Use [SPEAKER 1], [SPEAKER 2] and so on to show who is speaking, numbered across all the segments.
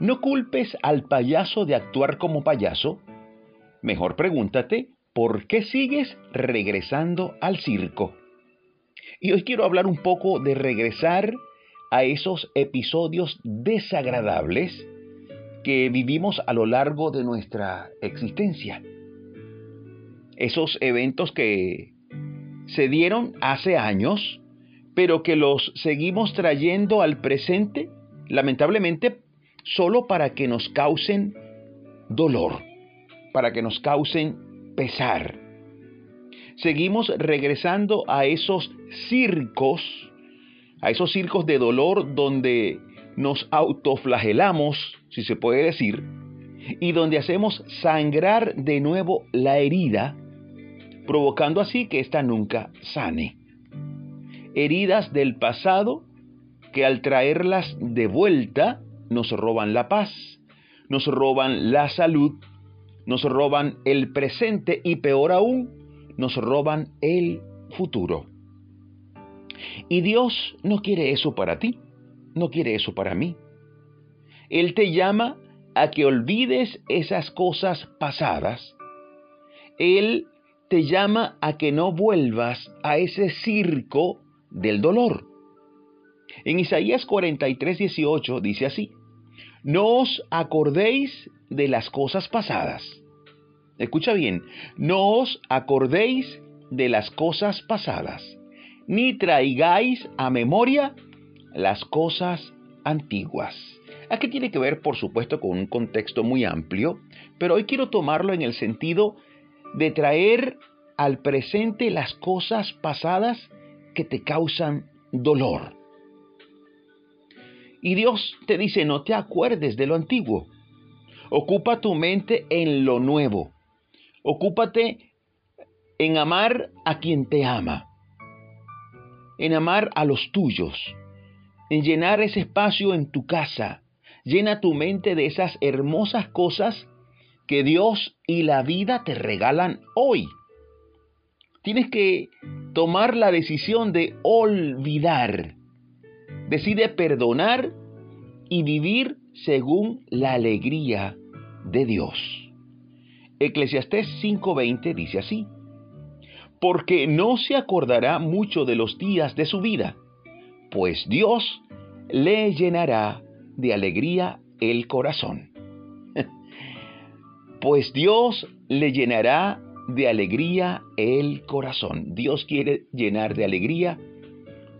[SPEAKER 1] No culpes al payaso de actuar como payaso. Mejor pregúntate, ¿por qué sigues regresando al circo? Y hoy quiero hablar un poco de regresar a esos episodios desagradables que vivimos a lo largo de nuestra existencia. Esos eventos que se dieron hace años, pero que los seguimos trayendo al presente, lamentablemente, solo para que nos causen dolor, para que nos causen pesar. Seguimos regresando a esos circos, a esos circos de dolor donde nos autoflagelamos, si se puede decir, y donde hacemos sangrar de nuevo la herida, provocando así que ésta nunca sane. Heridas del pasado que al traerlas de vuelta nos roban la paz, nos roban la salud, nos roban el presente y peor aún, nos roban el futuro. Y Dios no quiere eso para ti no quiere eso para mí. Él te llama a que olvides esas cosas pasadas. Él te llama a que no vuelvas a ese circo del dolor. En Isaías 43, 18 dice así, no os acordéis de las cosas pasadas. Escucha bien, no os acordéis de las cosas pasadas, ni traigáis a memoria las cosas antiguas. Aquí tiene que ver, por supuesto, con un contexto muy amplio, pero hoy quiero tomarlo en el sentido de traer al presente las cosas pasadas que te causan dolor. Y Dios te dice, no te acuerdes de lo antiguo. Ocupa tu mente en lo nuevo. Ocúpate en amar a quien te ama. En amar a los tuyos en llenar ese espacio en tu casa. Llena tu mente de esas hermosas cosas que Dios y la vida te regalan hoy. Tienes que tomar la decisión de olvidar. Decide perdonar y vivir según la alegría de Dios. Eclesiastés 5:20 dice así, porque no se acordará mucho de los días de su vida pues Dios le llenará de alegría el corazón. pues Dios le llenará de alegría el corazón. Dios quiere llenar de alegría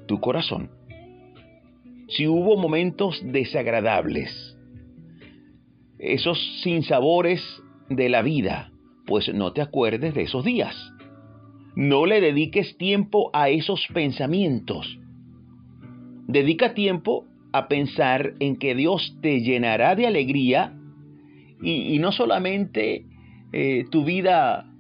[SPEAKER 1] tu corazón. Si hubo momentos desagradables, esos sinsabores de la vida, pues no te acuerdes de esos días. No le dediques tiempo a esos pensamientos Dedica tiempo a pensar en que Dios te llenará de alegría y, no solamente eh, tu vida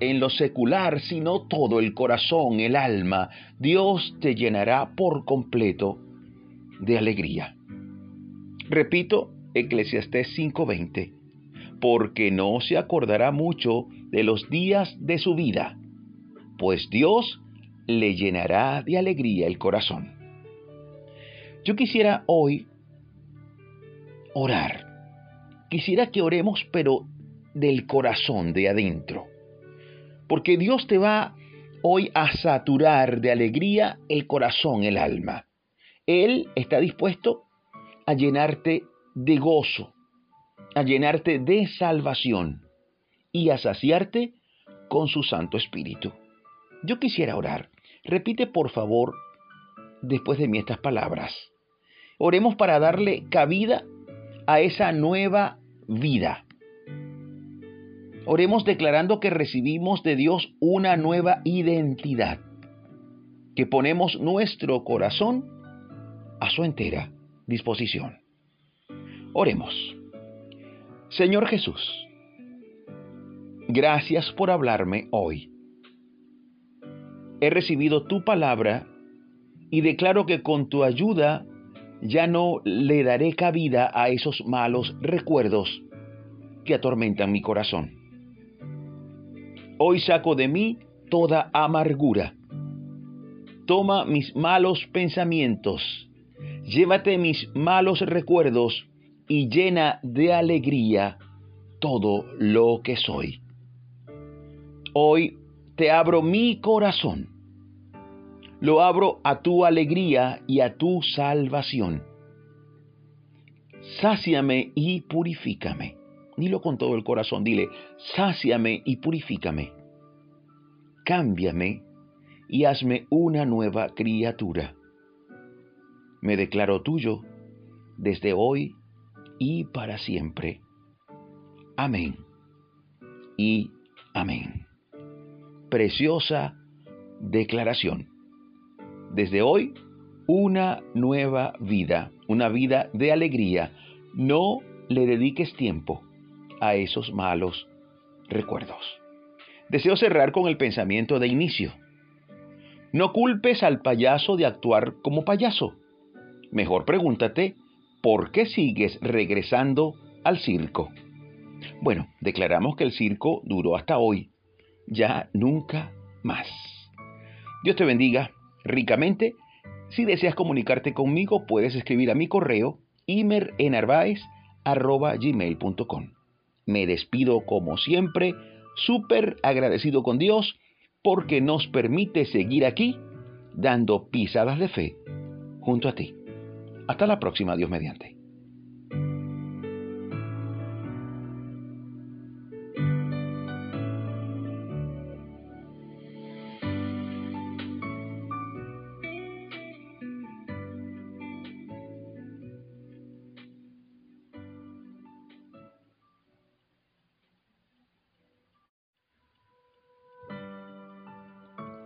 [SPEAKER 1] en lo secular, sino todo el corazón, el alma. Dios te llenará por completo de alegría. Repito, Eclesiastés 5:20, porque no se acordará mucho de los días de su vida, pues Dios le llenará de alegría el corazón. Yo quisiera hoy orar. Quisiera que oremos, pero del corazón, de adentro. Porque Dios te va hoy a saturar de alegría el corazón, el alma. Él está dispuesto a llenarte de gozo, a llenarte de salvación y a saciarte con su Santo Espíritu. Yo quisiera orar. Repite por favor después de mí estas palabras. Oremos para darle cabida a esa nueva vida. Oremos declarando que recibimos de Dios una nueva identidad, que ponemos nuestro corazón a su entera disposición. Oremos. Señor Jesús, gracias por hablarme hoy. He recibido tu palabra y declaro que con tu ayuda ya no le daré cabida a esos malos recuerdos que atormentan mi corazón. Hoy saco de mí toda amargura. Toma mis malos pensamientos, llévate mis malos recuerdos y llena de alegría todo lo que soy. Hoy te abro mi corazón. Lo abro a tu alegría y a tu salvación. Sáciame y purifícame. Dilo con todo el corazón, dile, sáciame y purifícame. Cámbiame y hazme una nueva criatura. Me declaro tuyo desde hoy y para siempre. Amén y amén. Preciosa declaración. Desde hoy, una nueva vida, una vida de alegría. No le dediques tiempo a esos malos recuerdos. Deseo cerrar con el pensamiento de inicio. No culpes al payaso de actuar como payaso. Mejor pregúntate, ¿por qué sigues regresando al circo? Bueno, declaramos que el circo duró hasta hoy, ya nunca más. Dios te bendiga ricamente. Si deseas comunicarte conmigo, puedes escribir a mi correo imerenarvaez.gmail.com me despido como siempre, súper agradecido con Dios porque nos permite seguir aquí dando pisadas de fe junto a ti. Hasta la próxima, Dios mediante.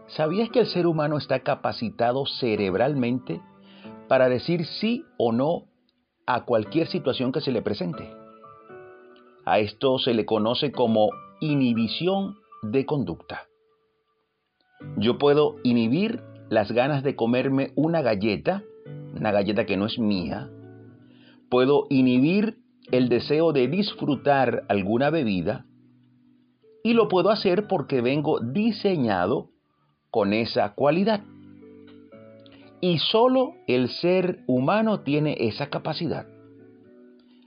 [SPEAKER 1] ¿Sabías que el ser humano está capacitado cerebralmente para decir sí o no a cualquier situación que se le presente? A esto se le conoce como inhibición de conducta. Yo puedo inhibir las ganas de comerme una galleta, una galleta que no es mía. Puedo inhibir el deseo de disfrutar alguna bebida. Y lo puedo hacer porque vengo diseñado con esa cualidad. Y solo el ser humano tiene esa capacidad.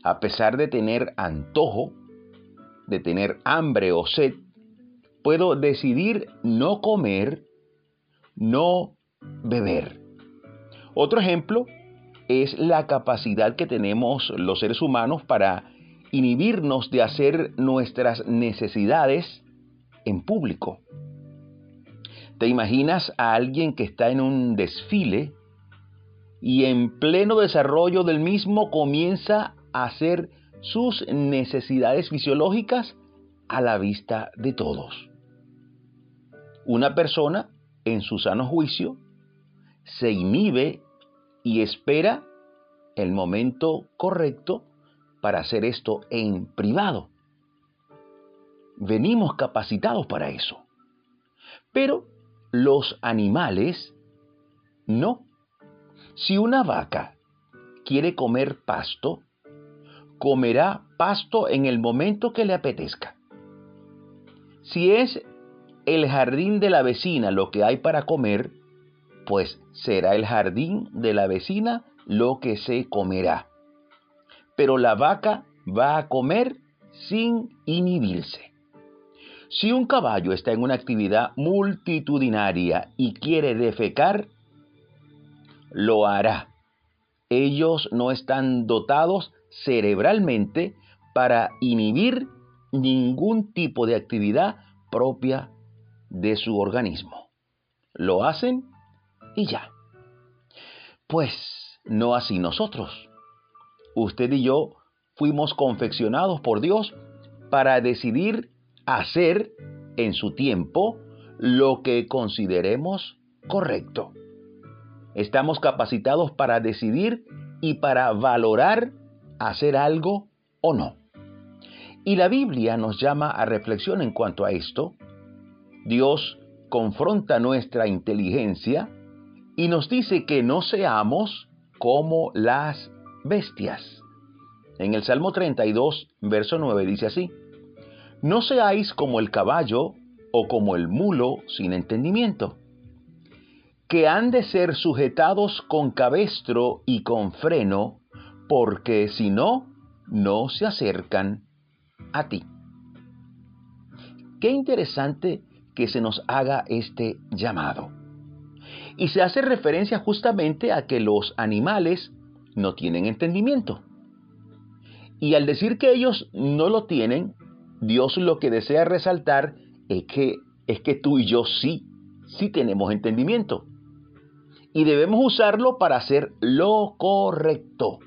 [SPEAKER 1] A pesar de tener antojo, de tener hambre o sed, puedo decidir no comer, no beber. Otro ejemplo es la capacidad que tenemos los seres humanos para inhibirnos de hacer nuestras necesidades en público. ¿Te imaginas a alguien que está en un desfile y en pleno desarrollo del mismo comienza a hacer sus necesidades fisiológicas a la vista de todos? Una persona, en su sano juicio, se inhibe y espera el momento correcto para hacer esto en privado. Venimos capacitados para eso. Pero los animales no. Si una vaca quiere comer pasto, comerá pasto en el momento que le apetezca. Si es el jardín de la vecina lo que hay para comer, pues será el jardín de la vecina lo que se comerá. Pero la vaca va a comer sin inhibirse. Si un caballo está en una actividad multitudinaria y quiere defecar, lo hará. Ellos no están dotados cerebralmente para inhibir ningún tipo de actividad propia de su organismo. Lo hacen y ya. Pues no así nosotros. Usted y yo fuimos confeccionados por Dios para decidir hacer en su tiempo lo que consideremos correcto. Estamos capacitados para decidir y para valorar hacer algo o no. Y la Biblia nos llama a reflexión en cuanto a esto. Dios confronta nuestra inteligencia y nos dice que no seamos como las bestias. En el Salmo 32, verso 9 dice así, no seáis como el caballo o como el mulo sin entendimiento, que han de ser sujetados con cabestro y con freno, porque si no, no se acercan a ti. Qué interesante que se nos haga este llamado. Y se hace referencia justamente a que los animales no tienen entendimiento. Y al decir que ellos no lo tienen, Dios lo que desea resaltar es que, es que tú y yo sí, sí tenemos entendimiento. Y debemos usarlo para hacer lo correcto,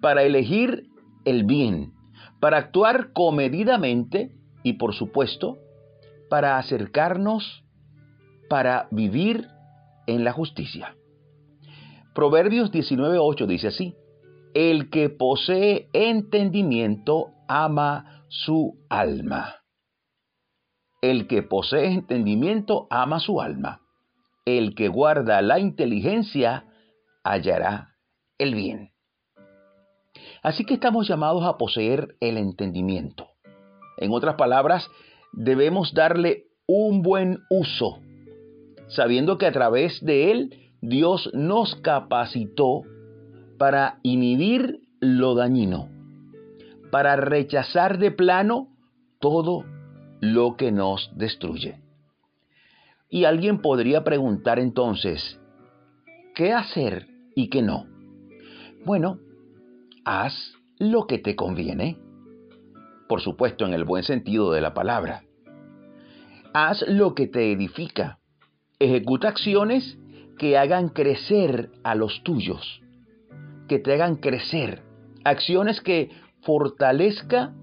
[SPEAKER 1] para elegir el bien, para actuar comedidamente y por supuesto, para acercarnos, para vivir en la justicia. Proverbios 19.8 dice así, el que posee entendimiento ama su alma. El que posee entendimiento ama su alma. El que guarda la inteligencia hallará el bien. Así que estamos llamados a poseer el entendimiento. En otras palabras, debemos darle un buen uso, sabiendo que a través de él Dios nos capacitó para inhibir lo dañino, para rechazar de plano todo lo que nos destruye. Y alguien podría preguntar entonces, ¿qué hacer y qué no? Bueno, haz lo que te conviene. Por supuesto, en el buen sentido de la palabra. Haz lo que te edifica. Ejecuta acciones que hagan crecer a los tuyos que te hagan crecer, acciones que fortalezca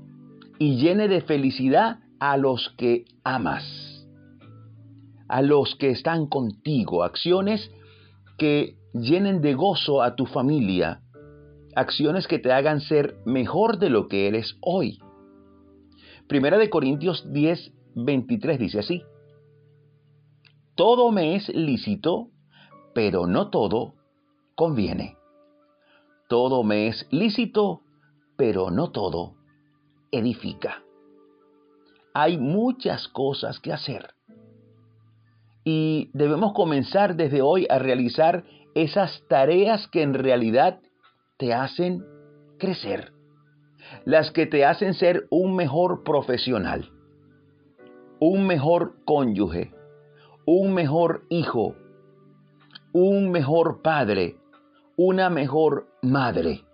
[SPEAKER 1] y llene de felicidad a los que amas, a los que están contigo, acciones que llenen de gozo a tu familia, acciones que te hagan ser mejor de lo que eres hoy. Primera de Corintios 10, 23 dice así, todo me es lícito, pero no todo conviene. Todo me es lícito, pero no todo edifica. Hay muchas cosas que hacer. Y debemos comenzar desde hoy a realizar esas tareas que en realidad te hacen crecer. Las que te hacen ser un mejor profesional, un mejor cónyuge, un mejor hijo, un mejor padre, una mejor madre.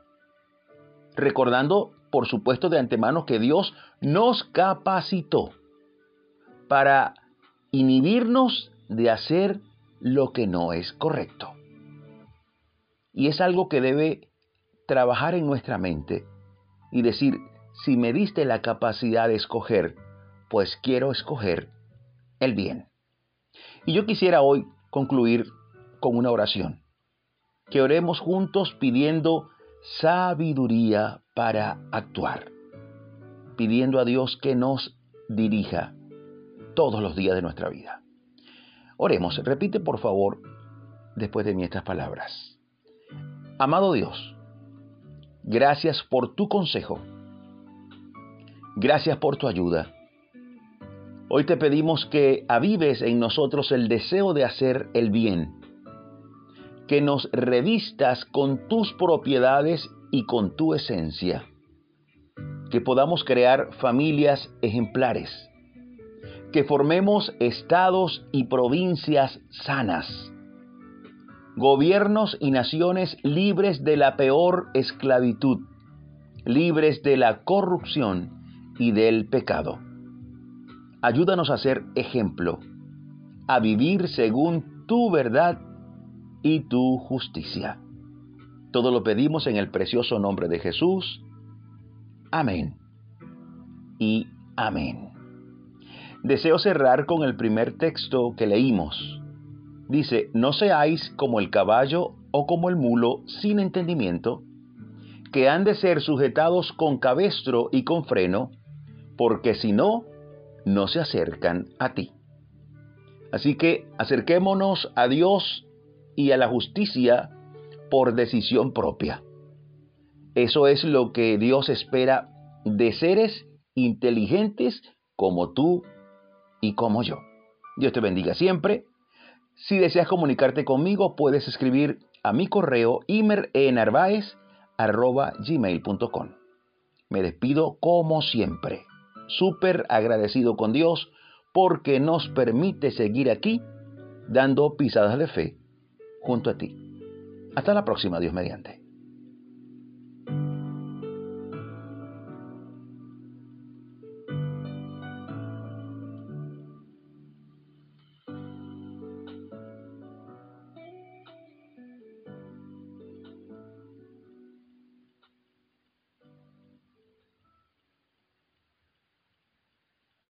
[SPEAKER 1] Recordando, por supuesto, de antemano que Dios nos capacitó para inhibirnos de hacer lo que no es correcto. Y es algo que debe trabajar en nuestra mente y decir, si me diste la capacidad de escoger, pues quiero escoger el bien. Y yo quisiera hoy concluir con una oración que oremos juntos pidiendo sabiduría para actuar, pidiendo a Dios que nos dirija todos los días de nuestra vida. Oremos, repite por favor después de mí estas palabras. Amado Dios, gracias por tu consejo, gracias por tu ayuda. Hoy te pedimos que avives en nosotros el deseo de hacer el bien que nos revistas con tus propiedades y con tu esencia, que podamos crear familias ejemplares, que formemos estados y provincias sanas, gobiernos y naciones libres de la peor esclavitud, libres de la corrupción y del pecado. Ayúdanos a ser ejemplo, a vivir según tu verdad y tu justicia. Todo lo pedimos en el precioso nombre de Jesús. Amén. Y amén. Deseo cerrar con el primer texto que leímos. Dice, no seáis como el caballo o como el mulo sin entendimiento, que han de ser sujetados con cabestro y con freno, porque si no, no se acercan a ti. Así que acerquémonos a Dios y a la justicia por decisión propia. Eso es lo que Dios espera de seres inteligentes como tú y como yo. Dios te bendiga siempre. Si deseas comunicarte conmigo, puedes escribir a mi correo imerenarvaez.gmail.com me despido como siempre, súper agradecido con Dios porque nos permite seguir aquí dando pisadas de fe junto a ti. Hasta la próxima, Dios mediante.